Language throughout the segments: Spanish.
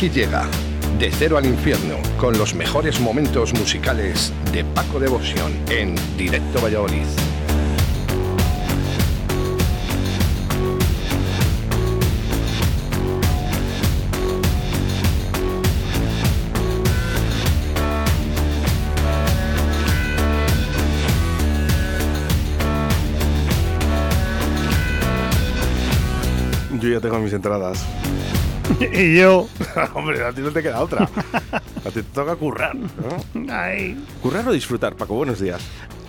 Aquí llega De Cero al Infierno con los mejores momentos musicales de Paco Devoción en Directo Valladolid. Yo ya tengo mis entradas. y yo. Hombre, a ti no te queda otra. A ti te toca currar. ¿no? Ay. ¿Currar o disfrutar, Paco? Buenos días.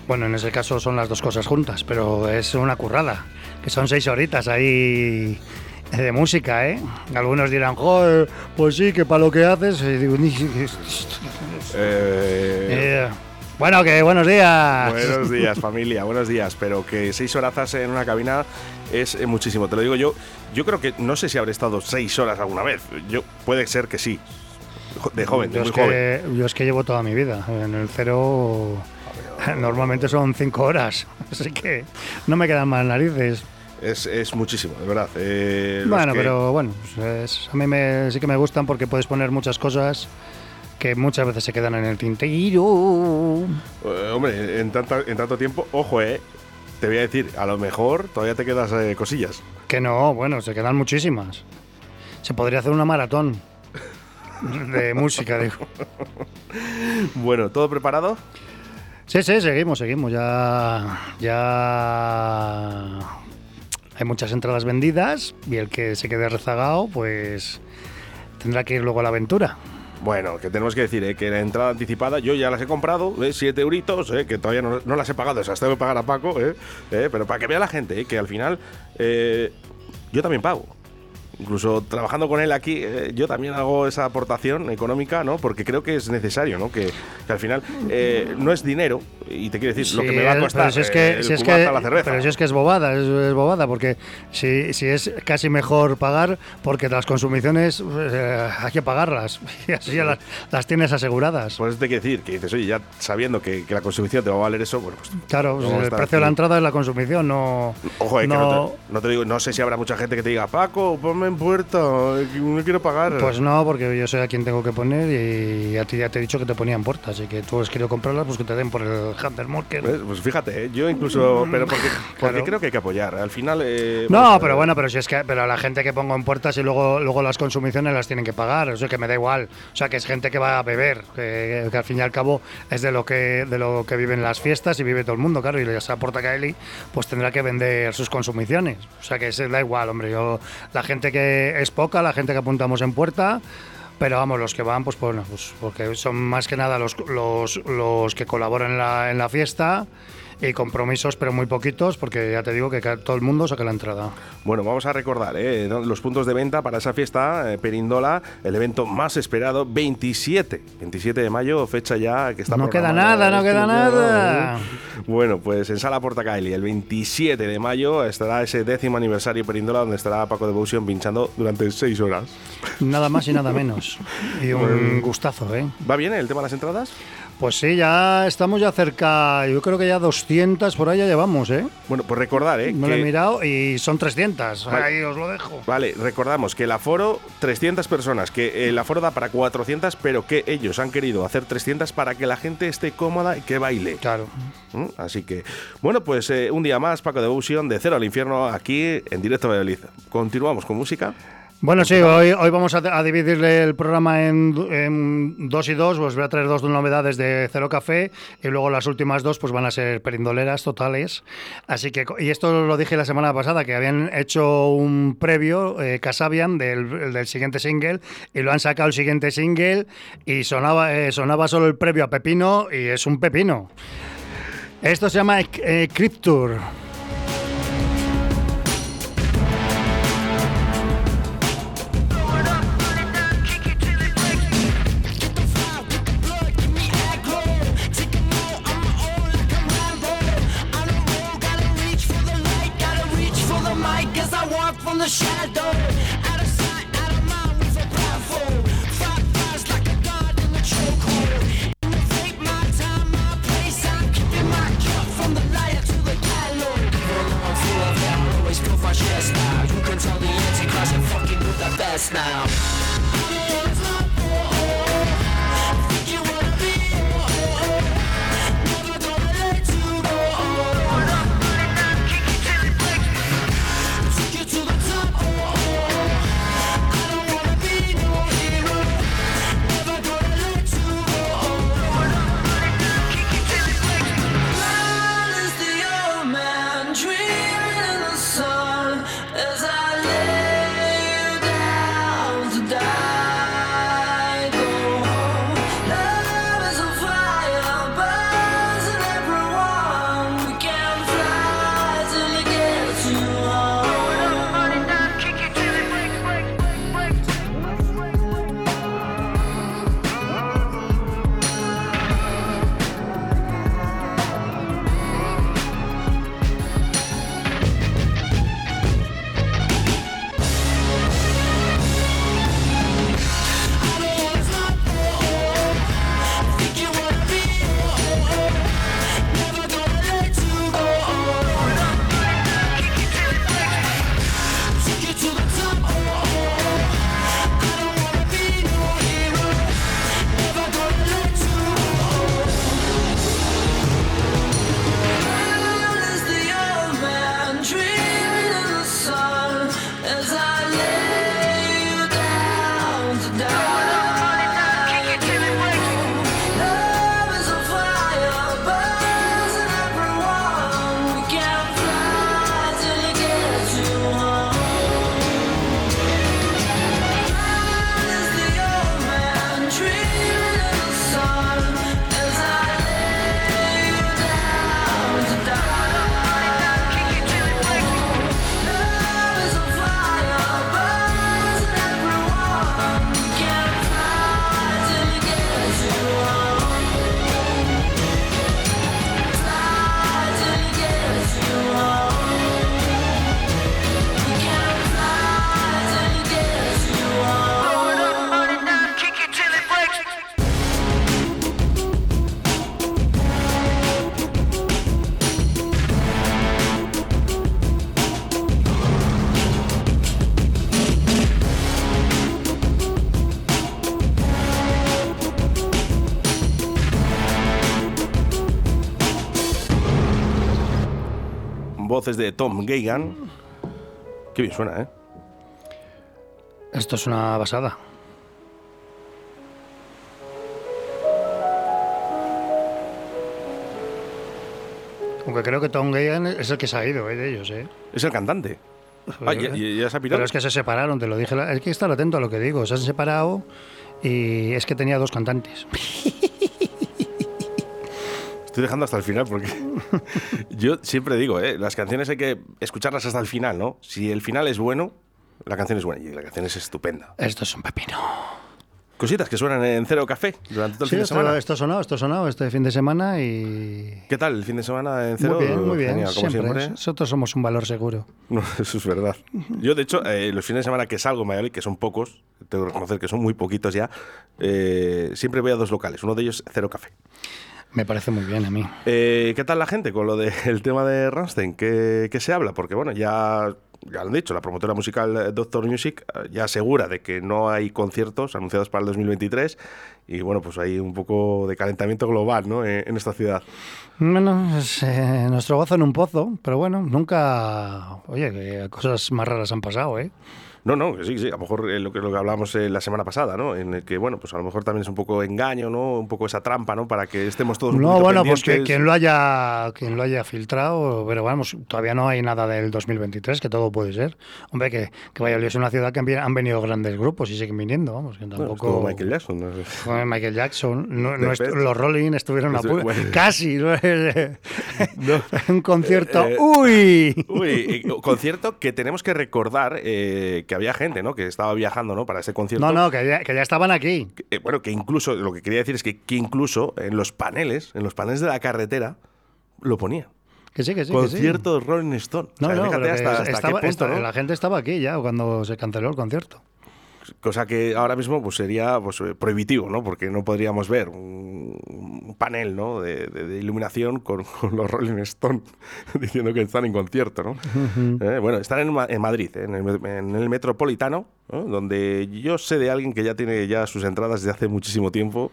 Bueno, en ese caso son las dos cosas juntas, pero es una currada. Que son seis horitas ahí de música, ¿eh? Algunos dirán, joder, pues sí, que para lo que haces. Y digo, "Ni- Eh, Eh, bueno, que buenos días. buenos días, familia. Buenos días. Pero que seis horas en una cabina es eh, muchísimo. Te lo digo yo. Yo creo que no sé si habré estado seis horas alguna vez. Yo puede ser que sí. De joven, de yo, muy es joven. que, yo es que llevo toda mi vida. En el cero normalmente son cinco horas. Así que no me quedan más narices. Es, es muchísimo, de verdad. Eh, Bueno, que- pero bueno, pues es- a mí me, sí que me gustan porque puedes poner muchas cosas que muchas veces se quedan en el tintero. Eh, hombre, en, tanta- en tanto tiempo, ojo, eh. Te voy a decir, a lo mejor todavía te quedas eh, cosillas. Que no, bueno, se quedan muchísimas. Se podría hacer una maratón de música, digo. Bueno, ¿todo preparado? Sí, sí, seguimos, seguimos. Ya, ya hay muchas entradas vendidas y el que se quede rezagado, pues tendrá que ir luego a la aventura. Bueno, que tenemos que decir, eh, que la entrada anticipada yo ya las he comprado, eh, 7 euritos, eh, que todavía no, las he pagado, esas tengo que pagar a Paco, eh, eh, pero para que vea la gente eh, que al final eh, yo también pago. Incluso trabajando con él aquí, eh, yo también hago esa aportación económica, ¿no? Porque creo que es necesario, ¿no? Que, que al final eh, no es dinero, y te quiero decir, lo que me va a costar pero si es eh, que, el si es que- la cerveza. pero si es que es bobada, es, es bobada, porque si, si es casi mejor pagar, porque las consumiciones eh, hay que pagarlas, y así ya las, las tienes aseguradas. Por eso te quiero decir, que dices, oye, ya sabiendo que, que la consumición te va a valer eso, bueno, pues Claro, el precio de la entrada es la consumición, no. Ojo, eh, que no- no te, no te digo, no sé si habrá mucha gente que te diga, Paco, ponme en puerta, no quiero pagar. Pues no, porque yo sé a quién tengo que poner y a ti ya te he dicho que te ponía en puerta, así que tú has querido comprarlas, pues que te den por el Hunter Market. ¿Ves? Pues fíjate, eh, yo incluso, pero porque, porque Claro. creo que hay que apoyar. Al final. eh, No, pero bueno, pero si es que pero a la gente que pongo en puertas y luego luego las consumiciones las tienen que pagar, o sea que me da igual, o sea que es gente que va a beber, que, que al fin y al cabo es de lo que de lo que viven las fiestas y vive todo el mundo, claro, y les aporta Kaeli, pues tendrá que vender sus consumiciones, o sea que se da igual, hombre, yo la gente que es poca, la gente que apuntamos en puerta pero vamos, los que van, pues bueno, pues porque son más que nada los, los, los que colaboran en la, en la fiesta y compromisos, pero muy poquitos, porque ya te digo que todo el mundo saca la entrada. Bueno, vamos a recordar eh, los puntos de venta para esa fiesta, eh, Perindola, el evento más esperado, 27. 27 de mayo, fecha ya que está No queda nada, no queda nada. Bueno, pues en Sala Portacaeli, el 27 de mayo, estará ese décimo aniversario Perindola, donde estará Paco Devotion pinchando durante 6 horas. Nada más y nada menos. Y un gustazo, ¿eh? ¿Va bien el tema de las entradas? Pues sí, ya estamos ya cerca, yo creo que ya 200 por ahí ya llevamos, ¿eh? Bueno, pues recordar, ¿eh? No que- lo he mirado y son 300. Vale. Ahí os lo dejo. Vale, recordamos que el aforo 300 personas, que el aforo da para 400, pero que ellos han querido hacer 300 para que la gente esté cómoda y que baile. Claro. ¿Mm? Así que, bueno, pues eh, un día más, Paco Devotion, de Cero al Infierno, aquí en directo a Valladolid. Continuamos con música. Bueno, sí, hoy, hoy vamos a, a dividirle el programa en, en dos y dos. Os voy a traer dos novedades de Cero Café y luego las últimas dos pues van a ser perindoleras totales. Así que, y esto lo dije la semana pasada, que habían hecho un previo, eh, Casabian, del, del siguiente single, y lo han sacado el siguiente single y sonaba, eh, sonaba solo el previo a Pepino y es un pepino. Esto se llama eh, Cryptur. Voces de Tom Geigan. Qué bien suena, ¿eh? Esto es una basada. Aunque creo que Tom Geigan es el que se ha ido eh, de ellos, ¿eh? Es el cantante. Ah, ya, ya se ha pirado. Pero es que se separaron, te lo dije. Hay que estar atento a lo que digo. Se han separado y es que tenía dos cantantes. Estoy dejando hasta el final porque yo siempre digo, ¿eh? las canciones hay que escucharlas hasta el final, ¿no? Si el final es bueno, la canción es buena y la canción es estupenda. Esto es un pepino. Cositas que suenan en Cero Café durante todo el Sí, fin de esto, semana. esto ha sonado, esto ha sonado este fin de semana y... ¿Qué tal el fin de semana en Cero? Muy bien, muy bien. Genial, como siempre. siempre. Nosotros somos un valor seguro. No, eso es verdad. Yo, de hecho, eh, los fines de semana que salgo en Valladolid, que son pocos, tengo que reconocer que son muy poquitos ya, eh, siempre voy a dos locales. Uno de ellos, Cero Café. Me parece muy bien a mí. Eh, ¿Qué tal la gente con lo del tema de Rammstein? ¿Qué, qué se habla? Porque, bueno, ya, ya lo han dicho, la promotora musical eh, Doctor Music eh, ya asegura de que no hay conciertos anunciados para el 2023 y, bueno, pues hay un poco de calentamiento global ¿no? en, en esta ciudad. Bueno, es, eh, nuestro gozo en un pozo, pero bueno, nunca... Oye, que cosas más raras han pasado, ¿eh? No, no, sí, sí, a lo mejor eh, lo que, lo que hablábamos eh, la semana pasada, ¿no? En el que, bueno, pues a lo mejor también es un poco engaño, ¿no? Un poco esa trampa, ¿no? Para que estemos todos No, bueno, pues que, quien lo haya quien lo haya filtrado, pero vamos, todavía no hay nada del 2023, que todo puede ser. Hombre, que, que Valladolid es una ciudad que han, venido grandes grupos y siguen viniendo, vamos, que Bueno, tampoco... como Michael Jackson. ¿no? Joder, Michael Jackson, no- no los Rolling estuvieron a Estu- punto, bueno. casi, ¿no? un concierto, Eh, eh, uy, Uy, concierto que tenemos que recordar eh, que había gente, ¿no? Que estaba viajando, ¿no? Para ese concierto. no, no, que ya, que ya estaban aquí. Eh, bueno, que incluso, lo que quería decir es que, que incluso en los paneles, en los paneles de la carretera, lo ponía. Que sí, que sí. Concierto de Rolling Stone. No, O sea, no, fíjate hasta, que hasta estaba- qué punto, la gente estaba aquí ya cuando se canceló el concierto. Cosa que ahora mismo pues, sería pues, eh, prohibitivo, ¿no? Porque no podríamos ver un, un panel ¿no? de, de- de iluminación con, con los Rolling Stone diciendo que están en concierto, ¿no? Eh, bueno, están en, Ma- en Madrid, ¿eh? en, el, en el Metropolitano, ¿no? donde yo sé de alguien que ya tiene ya sus entradas desde hace muchísimo tiempo.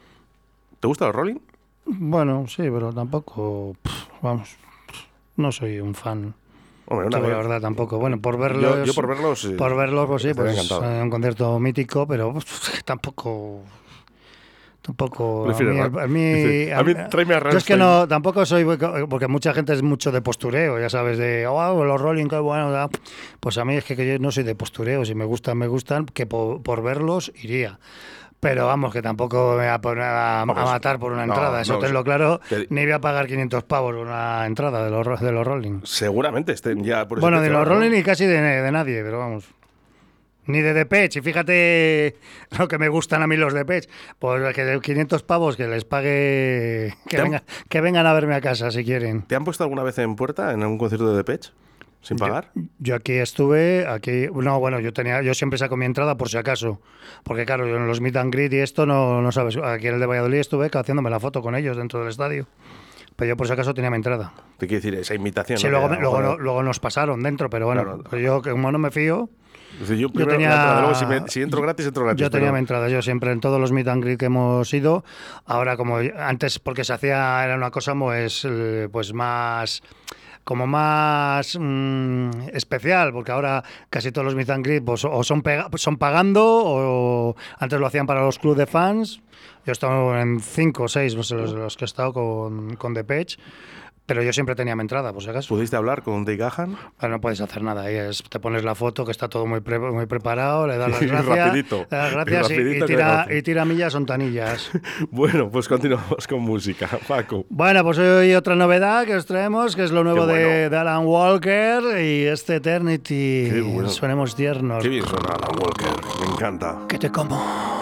¿Te gusta los Rolling? Bueno, sí, pero tampoco, pff, vamos, pff, no soy un fan. Hombre, una Yo, la vez- verdad tampoco. Bueno, por Yo- verlos. yo por verlos, eh, Por verlos, pues sí, pues encantado. eh, un concierto mítico, pero pff, tampoco. Tampoco. Prefiero a mí, a mí, Dice, a mí tráeme a Yo es que no, tampoco soy. Porque mucha gente es mucho de postureo, ya sabes, de. Oh, los Rolling, qué bueno. da". Pues a mí es que, que yo no soy de postureo. Si me gustan, me gustan, que por, por verlos iría. Pero vamos, que tampoco me voy a poner a, matar por una no, entrada. Eso no, tenlo claro. que- Ni voy a pagar 500 pavos por una entrada de los, de los Rolling. Seguramente estén ya por Bueno, de los. Rolling ni casi de, de nadie, pero vamos. Ni de Depeche. Y fíjate lo que me gustan a mí los Depeche. Pues que de 500 pavos que les pague. Que, ¿Te han- venga- que vengan a verme a casa si quieren. ¿Te han puesto alguna vez en puerta en algún concierto de Depeche? ¿Sin pagar? Yo aquí estuve, aquí, no, bueno, yo tenía, yo siempre saco mi entrada por si acaso, porque claro, yo en los meet and greet y esto no, no sabes, aquí en el de Valladolid estuve haciéndome la foto con ellos dentro del estadio, pero yo por si acaso tenía mi entrada. Te quiero decir, esa invitación. Sí, ¿no? luego, me- luego, no- luego nos pasaron dentro, pero bueno, Claro. pues yo como no me fío, decir, yo primero tenía- entrada, luego si, me- si entro gratis, entro gratis. yo tenía pero- mi entrada, yo siempre en todos los meet and greet que hemos ido, ahora como antes porque se hacía, era una cosa pues, pues más como más mm, especial, porque ahora casi todos los meet and greet pues, o son, son pagando o antes lo hacían para los clubes de fans. Yo he estado en cinco o seis pues, los, los que he estado con, con Depeche, pero yo siempre tenía mi entrada, por si acaso. ¿Pudiste hablar con Dave Gahan? Ahora no puedes hacer nada. Ahí es- te pones la foto, que está todo muy, pre- muy preparado, le das las gracias. rapidito. le das gracias y- y, tira, negocio. y tira millas ontanillas. Bueno, pues continuamos con música, Paco. bueno, pues hoy otra novedad que os traemos, que es lo nuevo de, de Alan Walker y este Eternity. Qué bueno. Suenemos tiernos. Qué bien suena Alan Walker, me encanta. Que te como.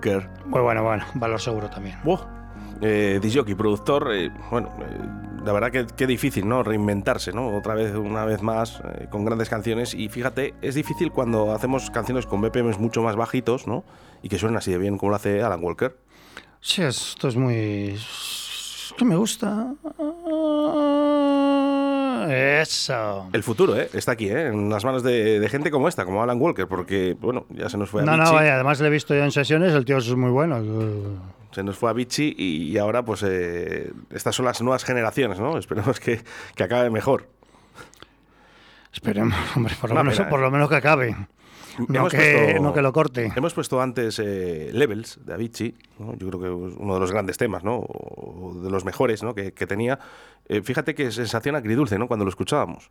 Walker. Muy bueno, bueno, valor seguro también. Buah. Eh, disjockey, productor, eh, bueno, eh, la verdad que, que difícil, ¿no? Reinventarse, ¿no? Otra vez, una vez más, eh, con grandes canciones. Y fíjate, es difícil cuando hacemos canciones con BPMs mucho más bajitos, ¿no? Y que suenan así de bien como lo hace Alan Walker. Sí, esto es muy... es que me gusta. Eso. El futuro, ¿eh? Está aquí, ¿eh? En las manos de, de gente como esta, como Alan Walker, porque, bueno, ya se nos fue a No, no, vaya, además le he visto yo en sesiones, el tío es muy bueno. se nos fue a Vichy y, y ahora, pues, eh, estas son las nuevas generaciones, ¿no? Esperemos que, que acabe mejor. Esperemos, hombre, por lo, Una menos, pena, por lo menos que acabe. No que, puesto- no que lo corte. Hemos puesto antes eh, Levels de Avicii, ¿no? yo creo que es uno de los grandes temas, ¿no? O de los mejores ¿no? que, que tenía. Eh, fíjate qué sensación agridulce ¿no? cuando lo escuchábamos,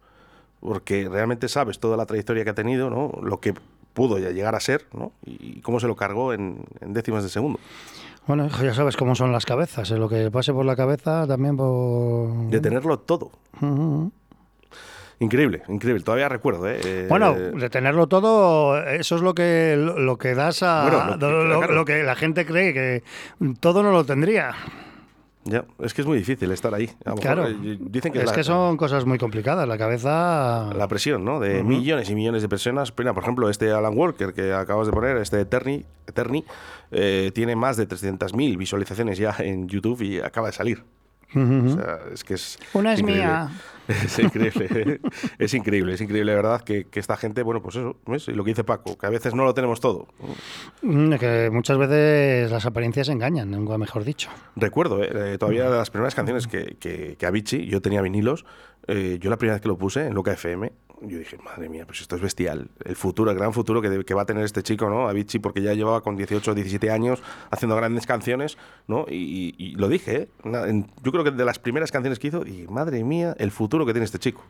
porque realmente sabes toda la trayectoria que ha tenido, ¿no? lo que pudo ya llegar a ser ¿no? y cómo se lo cargó en, en décimas de segundo. Bueno, hijo, ya sabes cómo son las cabezas. eh, Lo que pase por la cabeza también por... De tenerlo todo. Ujú. Increíble, increíble. Todavía recuerdo, ¿eh? Eh, Bueno, de tenerlo todo, eso es lo que lo que das a Bueno, lo que- lo, lo- claro. lo que la gente cree que todo no lo tendría. Ya, es que es muy difícil estar ahí. A lo mejor, Claro. eh, dicen que es la- que son cosas muy complicadas. La cabeza. la presión, ¿no? De millones y millones de personas. Mira, por ejemplo, este Alan Walker que acabas de poner, este Eterni, Eterni eh, tiene más de 300.000 visualizaciones ya en YouTube y acaba de salir. O sea, es que es. Una es increíble. mía. Es increíble. es increíble, es increíble, verdad, que, que esta gente, bueno, pues eso, ¿ves? Y lo que dice Paco, que a veces no lo tenemos todo. Mm, que muchas veces las apariencias engañan, nunca mejor dicho. Recuerdo, eh, eh, todavía de las primeras canciones que, que, que Avicii, yo tenía vinilos, eh, yo la primera vez que lo puse en Loca FM, yo dije, madre mía, pues esto es bestial. El futuro, el gran futuro que, va a tener este chico, ¿no? Avicii, porque ya llevaba con 18 o 17 años haciendo grandes canciones, ¿no? Y, y- lo dije, ¿eh? Yo creo que de las primeras canciones que hizo, y madre mía, el futuro que tiene este chico.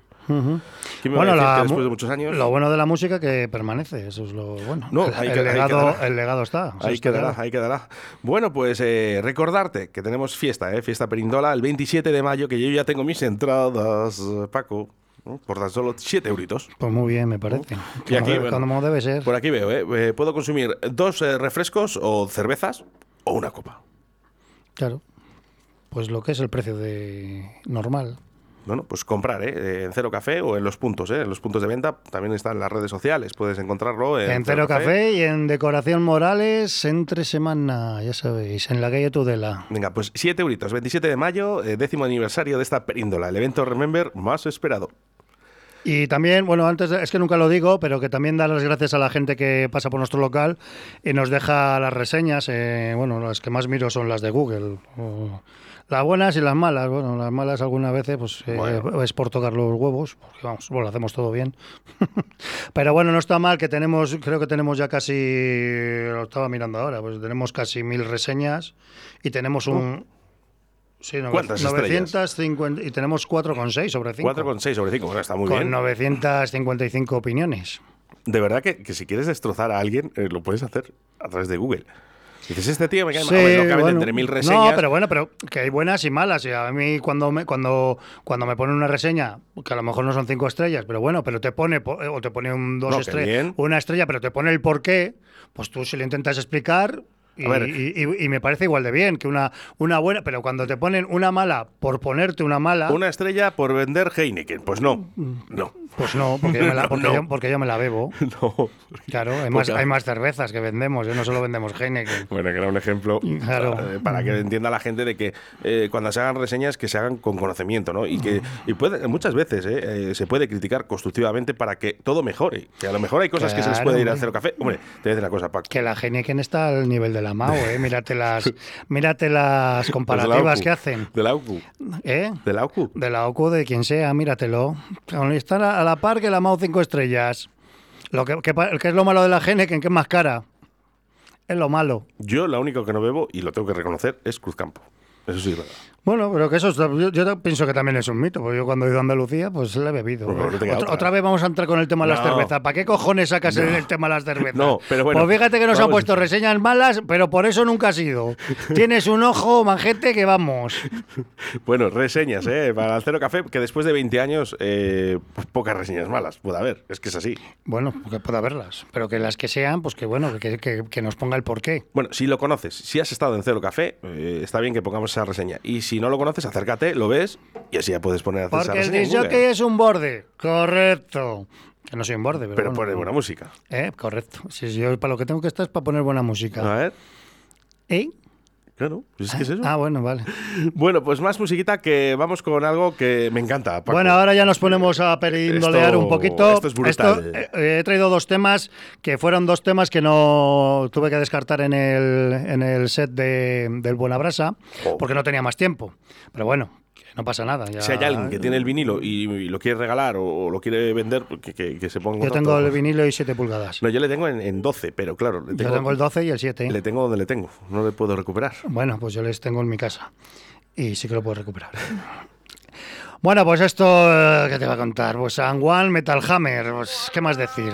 ¿Quién me va a decir que mu- después de muchos años... lo bueno de la música que permanece, eso es lo bueno. No, el, legado, el legado está. Ahí quedará, ahí quedará. Bueno, pues eh, recordarte que tenemos fiesta, ¿eh? Fiesta Perindola el 27 de mayo, que yo ya tengo mis entradas, Paco, ¿no? por tan solo 7 euritos. Pues muy bien, me parece. Y aquí, bueno, debe ser. Por aquí veo, ¿eh? Eh, puedo consumir dos eh, refrescos o cervezas o una copa. Claro. Pues lo que es el precio de normal. Bueno, pues comprar, ¿eh? Eh, En Cero Café o en los puntos, ¿eh? En los puntos de venta también están las redes sociales, puedes encontrarlo en, En Cero Café y en Decoración Morales entre semana, ya sabéis, en la calle Tudela. Venga, pues 7 euritos, 27 de mayo, eh, décimo aniversario de esta Períndola, el evento Remember más esperado. Y también, bueno, antes es que nunca lo digo, pero que también dar las gracias a la gente que pasa por nuestro local y nos deja las reseñas. eh, bueno, las que más miro son las de Google. o- las buenas y las malas. Bueno, las malas algunas veces pues eh, Bueno. es por tocar los huevos, porque vamos, bueno, lo hacemos todo bien. pero bueno, no está mal que tenemos, creo que tenemos ya casi, lo estaba mirando ahora, pues tenemos casi mil reseñas y tenemos un... Sí, nove- ¿Cuántas 950 y tenemos 4,6 sobre 5. 4,6 sobre 5, bueno, está muy con bien. 955 opiniones. De verdad que, que si quieres destrozar a alguien, eh, lo puedes hacer a través de Google. Dices, este tío me cae mal. Sí, Hombre, no caben bueno. entre mil reseñas. No, pero bueno, pero que hay buenas y malas. Y a mí cuando me, cuando, cuando me ponen una reseña, que a lo mejor no son cinco estrellas, pero bueno, pero te pone, po- o te pone un dos No, estrellas, una estrella, pero te pone el porqué, pues tú si le intentas explicar. Y, A ver. y- y- y me parece igual de bien que una, una buena, pero cuando te ponen una mala por ponerte una mala, Una estrella por vender Heineken. Pues no. No. Pues no, porque, yo me la, porque, No. yo, porque yo me la bebo. No. Claro, hay más, hay más cervezas que vendemos, ¿eh? no solo vendemos Heineken. Bueno, que era un ejemplo Claro. eh, para que entienda la gente de que eh, cuando se hagan reseñas que se hagan con conocimiento, ¿no? Y que y puede, muchas veces eh, se puede criticar constructivamente para que todo mejore. Que a lo mejor hay cosas que se les puede ir a cero café. Hombre, te voy a decir una cosa, Paco. Que la Heineken está al nivel de la MAO, ¿eh? Mírate las, mírate las Pues comparativas que la hacen. De la UCU. ¿Eh? De la UCU. De la OCU, de quien sea, míratelo. Está a la par que la MAO 5 estrellas. Lo que, que, es lo malo de la Heineken, que es más cara. Es lo malo. Yo lo único que no bebo, y lo tengo que reconocer, es Cruzcampo. Eso sí, es verdad. Bueno, pero que eso, es- yo, yo pienso que también es un mito, porque yo cuando he ido a Andalucía, pues le he bebido. No queda otra, otra. otra vez vamos a entrar con el tema de las No. cervezas. ¿Para qué cojones sacas el, el tema de las cervezas? No, pero bueno, Pues fíjate que nos han puesto reseñas malas, pero por eso nunca has ido. Tienes un ojo, manjete, que vamos. Bueno, reseñas, ¿eh? Para el Cero Café, que después de 20 años, eh, pues pocas reseñas malas puede haber. Es que es así. Bueno, que pueda haberlas, pero que las que sean, pues que bueno, que, que- que nos ponga el porqué. Bueno, si lo conoces, si has estado en Cero Café, eh, está bien que pongamos esa reseña. Y si no lo conoces, acércate, lo ves y así ya puedes poner a esa Porque el disjockey es un borde. Correcto. Que no soy un borde, pero, Pero bueno. pone buena música. Eh, correcto. Si yo para lo que tengo que estar es para poner buena música. A ver, ¿Eh? Claro, pues es que es eso. Ah, bueno, vale. Bueno, pues más musiquita que vamos con algo que me encanta. Paco. Bueno, ahora ya nos ponemos a perindolear Esto- un poquito. esto es brutal. Esto, eh, he traído dos temas que fueron dos temas que no tuve que descartar en el, en el set de, del Buenabrasa Oh. porque no tenía más tiempo. Pero bueno, no pasa nada. ya- Si hay alguien que tiene el vinilo y, lo quiere regalar o, lo quiere vender, pues que, que- que se ponga en Yo tengo el vinilo y 7 pulgadas. No, yo le tengo en, en 12, pero claro, le Yo tengo, el 12 y el 7. le tengo donde le tengo. No le puedo recuperar. Bueno, pues yo les tengo en mi casa. Y sí que lo puedo recuperar. Bueno, pues esto, eh, ¿qué te va a contar? Pues San Juan Metal Hammer, pues, ¿qué más decir?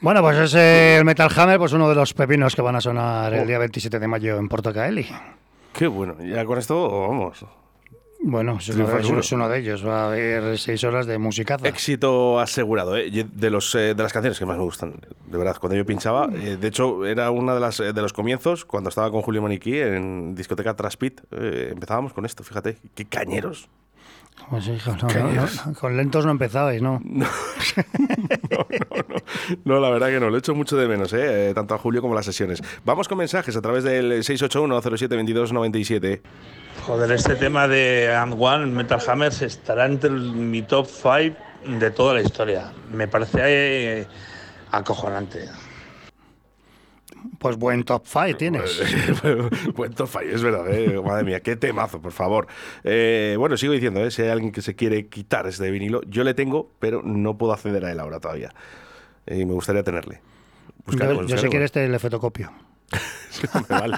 Bueno, pues es el Metal Hammer, pues uno de los pepinos que van a sonar el día 27 de mayo en Porto Caeli. Qué bueno. Ya con esto, vamos. Bueno, es uno, es- uno de ellos. Va a haber seis horas de musicazo. Éxito asegurado, ¿eh? De, los, eh, de las canciones que más me gustan, de verdad, cuando yo pinchaba. eh, de hecho, era una de, las, de los comienzos, cuando estaba con Julio Maniquí en discoteca Traspit. empezábamos con esto, fíjate, qué cañeros. Pues, hijo, no, con lentos no empezabais, ¿no? No, la verdad que no, lo echo mucho de menos, ¿eh? Eh, tanto a Julio como a las sesiones. Vamos con mensajes a través del 681-07-2297. Joder, este tema de And One, Metal Hammers, estará entre mi top 5 de toda la historia. Me parece eh, acojonante. Pues buen top 5 tienes. Buen top five, es verdad, ¿eh? madre mía, qué temazo, por favor. Eh, bueno, sigo diciendo, ¿eh? si hay alguien que se quiere quitar este vinilo, yo le tengo, pero no puedo acceder a él ahora todavía. Y me gustaría tenerle. Yo, yo si buscaremos. quieres este le fotocopio. Me vale.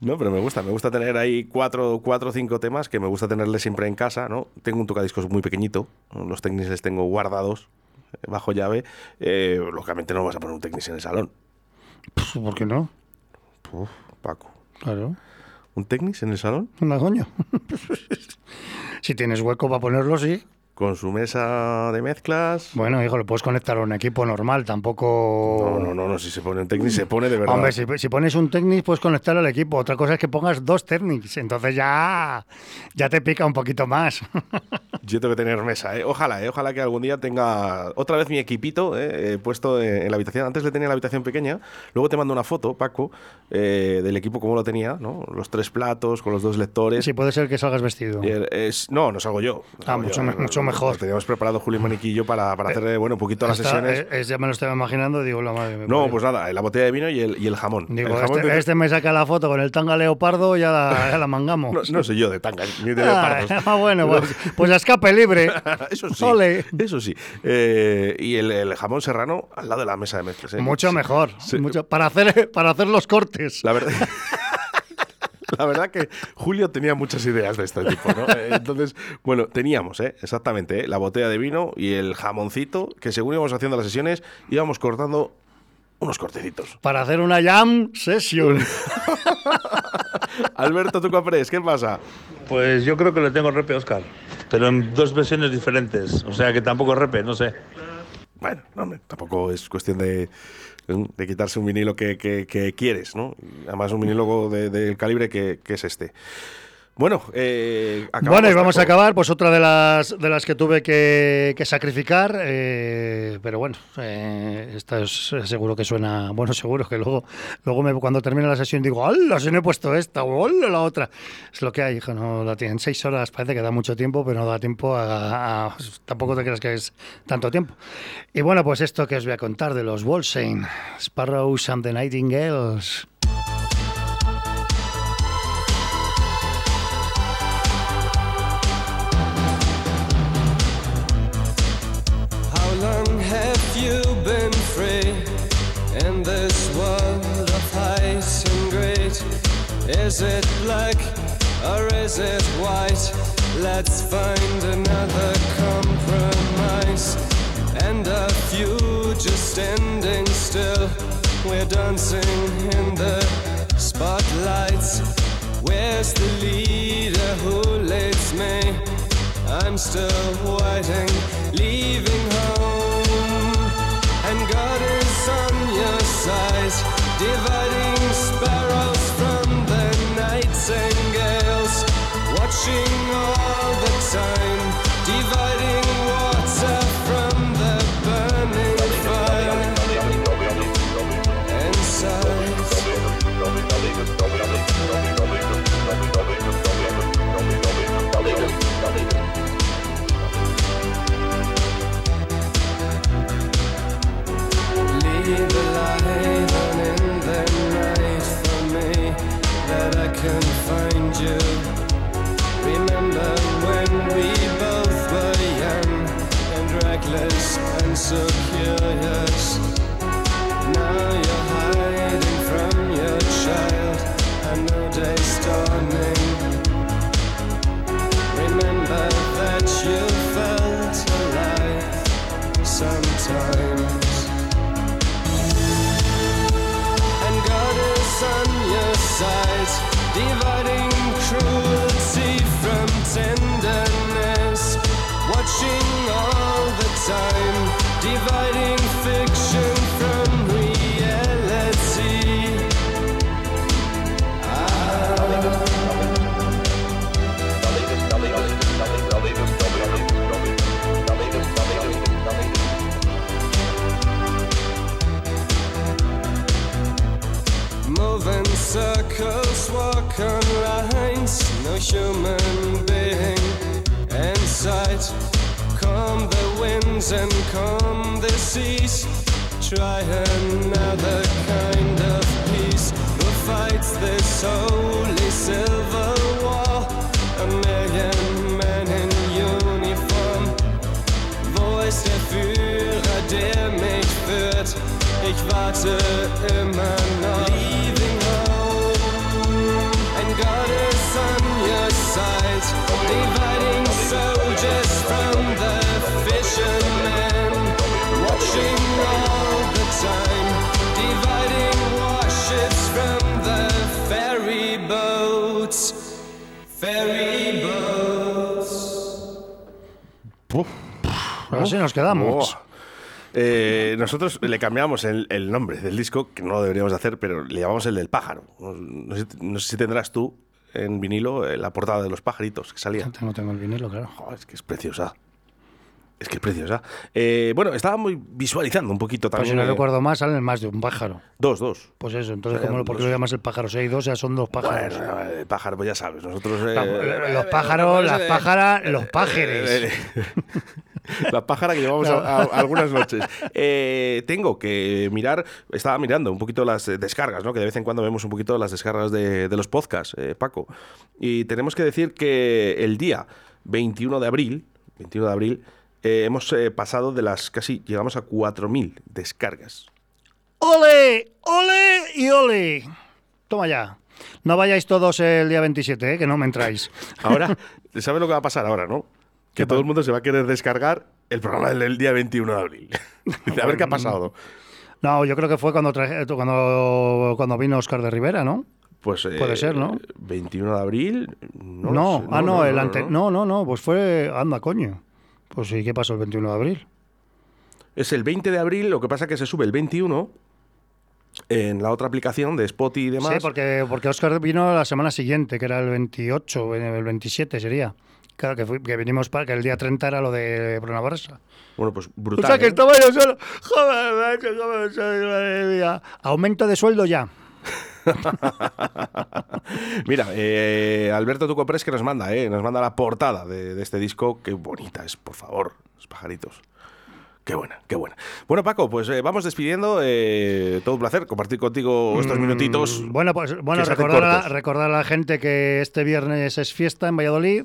No, pero me gusta, me gusta tener ahí cuatro, cuatro o cinco temas que me gusta tenerle siempre en casa, ¿no? Tengo un tocadiscos muy pequeñito, los Technics les tengo guardados eh, bajo llave. Eh, lógicamente no vas a poner un Technics en el salón. Pues, ¿Por qué no? Uf, Paco. Claro. ¿Un Technics en el salón? Una coño. si tienes hueco para ponerlo, sí. Con su mesa de mezclas. Bueno, hijo, lo puedes conectar a un equipo normal, tampoco... No, no, no, no, si se pone un Technics se pone de verdad. Hombre, si, si pones un Technics, puedes conectar al equipo. Otra cosa es que pongas dos Technics. Entonces ya, ya te pica un poquito más. Yo tengo que tener mesa, ¿eh? Ojalá, ¿eh? Ojalá que algún día tenga otra vez mi equipito ¿eh? Eh, puesto en, en la habitación. Antes le tenía la habitación pequeña. Luego te mando una foto, Paco, eh, del equipo como lo tenía, ¿no? Los tres platos con los dos lectores. Sí, puede ser que salgas vestido. El- es, no, no salgo yo. no Ah, salgo mucho yo. me- mucho mejor. Lo teníamos preparado Julio Maniquillo para, para hacer, eh, bueno, un poquito las sesiones. eh, es- ya me lo estaba imaginando, digo, la madre. me no, pues nada, la botella de vino y el, y el jamón. Digo, el jamón este, de- este me saca la foto con el tanga leopardo, ya la, ya la mangamos. no, no soy yo de tanga ni de Ah, leopardos. ah, bueno, pues, pues a escape libre. Eso sí. Ole. Eso sí. Eh, y el, el jamón serrano al lado de la mesa de mezclas. ¿eh? Mucho mejor. Sí. mucho- para, hacer, para hacer los cortes. La verdad. La verdad que Julio tenía muchas ideas de este tipo, ¿no? Eh, Entonces, bueno, teníamos, ¿eh? Exactamente, ¿eh? la botella de vino y el jamoncito, que según íbamos haciendo las sesiones, íbamos cortando unos cortecitos. Para hacer una jam session. Alberto Tucapres, ¿qué pasa? Pues yo creo que le tengo repe a Oscar, pero en dos versiones diferentes. O sea que tampoco repe, no sé. Bueno, no, tampoco es cuestión de, de quitarse un vinilo que, que- que quieres, ¿no? Además, un vinilo de- del calibre que, que es este. Bueno, eh, Bueno, y vamos a acabar, pues otra de las de las que tuve que, que sacrificar, eh, pero bueno, eh, esta es, eh, seguro que suena, bueno, seguro que luego, luego me- cuando termine la sesión digo, ¡hola! Se me he puesto esta, o ¡hola! La otra. Es lo que hay, hijo, no la tienen seis horas, parece que da mucho tiempo, pero no da tiempo a, a- tampoco te creas que es tanto tiempo. Y bueno, pues esto que os voy a contar de los Wolsein, Sparrows and the Nightingales. Is it black or is it white? Let's find another compromise. And a few just standing still. We're dancing in the spotlights. Where's the leader who leads me? I'm still waiting, leaving home. And God is on your side, dividing Watching all the time, so curious. Now you're hiding from your child. I know day's dawning. Remember that you felt alive sometimes. And God is on your side, dividing circles, walk on lines, no human being in sight. Calm the winds and calm the seas. Try another kind of peace. Who fights this holy silver war? A million men in uniform. Wo ist der Führer, der mich führt? Ich warte immer noch. Ferry boats. Así nos quedamos. Oh. Eh, nosotros le cambiamos el, el nombre del disco, que no lo deberíamos de hacer, pero le llamamos el del pájaro. No, no sé, no sé si tendrás tú en vinilo eh, la portada de los pajaritos que salía. No tengo el vinilo, claro. Joder, es que es preciosa. Es que es preciosa. Eh, bueno, estaba muy visualizando un poquito Pues también. si no eh, recuerdo más, salen más de un pájaro. Dos, dos. Pues eso, entonces, Serían ¿cómo, ¿por qué dos. lo llamas el pájaro? Si hay dos, ya son dos pájaros. Bueno, el pájaro, pues ya sabes, nosotros... eh, los pájaros, las pájaras, los pájaros. Eh, La pájara que llevamos a, a- algunas noches. Eh, tengo que mirar, estaba mirando un poquito las eh, descargas, ¿no? Que de vez en cuando vemos un poquito las descargas de, de los podcasts, eh, Paco. Y tenemos que decir que el día 21 de abril, 21 de abril, eh, hemos eh, pasado de las casi, llegamos a 4.000 descargas. ¡Ole! ¡Ole y ole! Toma ya. No vayáis todos el día 27, ¿eh? que no me entráis. Ahora, ¿sabes lo que va a pasar ahora, no? Que todo el mundo se va a querer descargar el programa del, día 21 de abril. A ver qué ha pasado. No, yo creo que fue cuando, traje- cuando, cuando vino Oscar de Rivera, ¿no? Pues, Puede eh, ser, ¿no? 21 de abril. No, No, sé. ah, no, el no, ante... no, no, no, pues fue... Anda, coño. Pues sí, ¿qué pasó el 21 de abril? Es el 20 de abril, lo que pasa que se sube el 21 en la otra aplicación de Spotify y demás. Sí, porque, porque Oscar vino la semana siguiente, que era el 28, el 27 sería. Claro, que, fui- que vinimos para que el día 30 era lo de Bruna Barça. Bueno, pues brutal. o sea que ¿eh? estaba yo solo. Joder, soy, madre mía. Aumento de sueldo ya. Mira, eh, Alberto Tucopres que nos manda, eh, nos manda la portada de, de este disco. Qué bonita es, por favor, los pajaritos. Qué buena, qué buena. Bueno, Paco, pues eh, vamos despidiendo. eh, todo un placer compartir contigo estos minutitos. Mm, Bueno, pues bueno, a, recordar a la gente que este viernes es fiesta en Valladolid.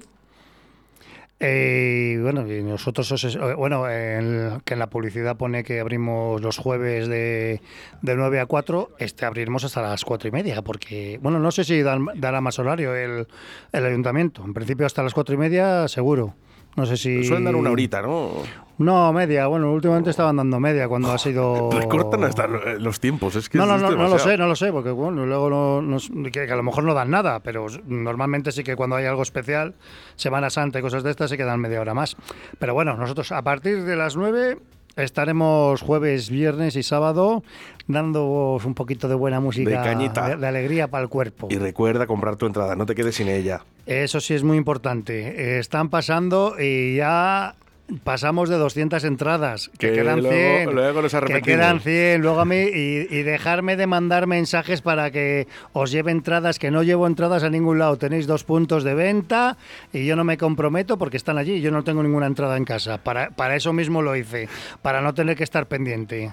Eh, y bueno, nosotros, os- eh, bueno, en- que en la publicidad pone que abrimos los jueves de, de 9 a 4, este abriremos hasta las 4 y media, porque, bueno, no sé si dará más horario el, el ayuntamiento. En principio hasta las 4 y media, seguro. No sé si... Suelen dar una horita, ¿no? No, media. Bueno, últimamente estaban dando media cuando ha sido... Recortan hasta lo- los tiempos. Es que No, no, no, no lo sé, no lo sé, porque bueno, luego no, no- que, que a lo mejor no dan nada, pero normalmente sí que cuando hay algo especial, Semana Santa y cosas de estas, se quedan media hora más. Pero bueno, nosotros a partir de las 9 estaremos jueves, viernes y sábado dándoos un poquito de buena música, De cañita. de, de alegría para el cuerpo. Y recuerda comprar tu entrada, no te quedes sin ella. Eso sí es muy importante. Están pasando y ya pasamos de 200 entradas, que, Que quedan luego- 100. luego que quedan 100. Luego a mí, y, y dejarme de mandar mensajes para que os lleve entradas, que no llevo entradas a ningún lado. Tenéis dos puntos de venta y yo no me comprometo porque están allí. Yo no tengo ninguna entrada en casa. Para, para eso mismo lo hice, para no tener que estar pendiente.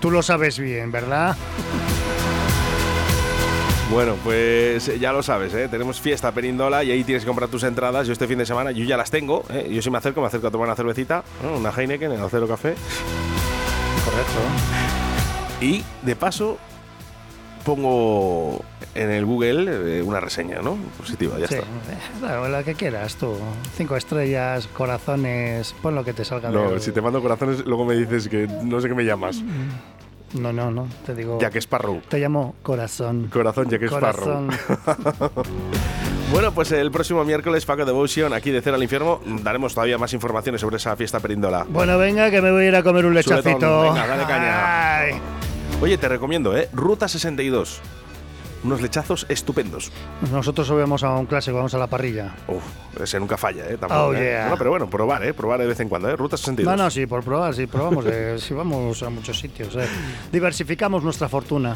Tú lo sabes bien, ¿verdad? Bueno, pues eh, ya lo sabes, ¿eh? tenemos fiesta Perindola y ahí tienes que comprar tus entradas. Yo este fin de semana, yo ya las tengo. ¿eh? Yo si me acerco, me acerco a tomar una cervecita, ¿no? una Heineken en el Cero Café. Correcto. Y de paso pongo en el Google eh, una reseña, ¿no? Positiva, ya Sí, está. eh, la que quieras tú. Cinco estrellas, corazones, pon lo que te salga No, si te mando corazones, luego me dices que no sé qué me llamas. No, no, no, te digo... Jack Sparrow. Te llamo corazón. Corazón Jack Sparrow. Corazón. Bueno, pues el próximo miércoles, Paco Devotion, aquí de Cero al Infierno, daremos todavía más informaciones sobre esa fiesta Perindola. Bueno, venga, que me voy a ir a comer un lechacito. venga, dale caña. Ay. Oye, te recomiendo, ¿eh? Ruta 62. Unos lechazos estupendos. Nosotros subimos a un clásico, vamos a la parrilla. Uf, ese nunca falla, ¿eh? Tampoco, Oh, ¿eh? yeah. Bueno, pero bueno, probar, ¿eh? Probar de vez en cuando, ¿eh? Ruta 62. No, no, sí, por probar, sí, probamos, eh, sí, vamos a muchos sitios. eh. Diversificamos nuestra fortuna.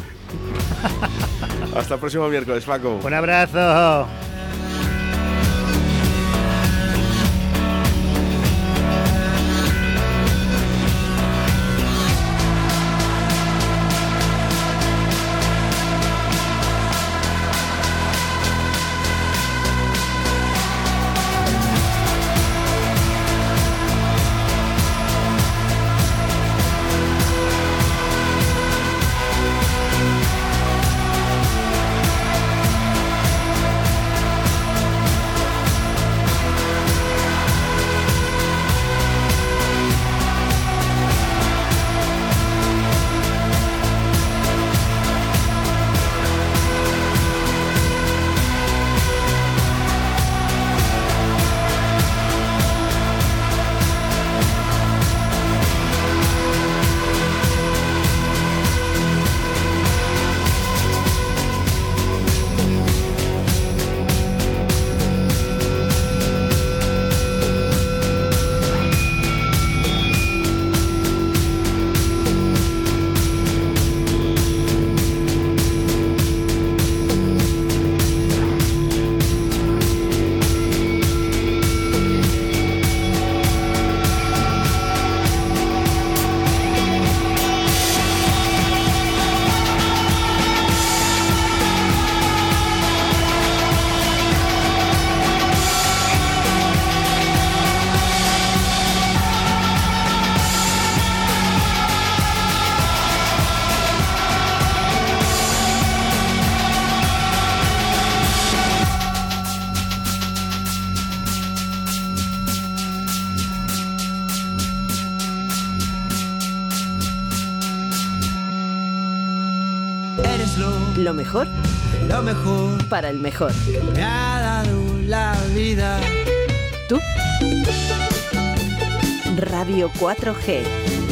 Hasta el próximo miércoles, Paco. Un abrazo. Para el mejor. me ha dado la vida. ¿Tú? Radio 4G.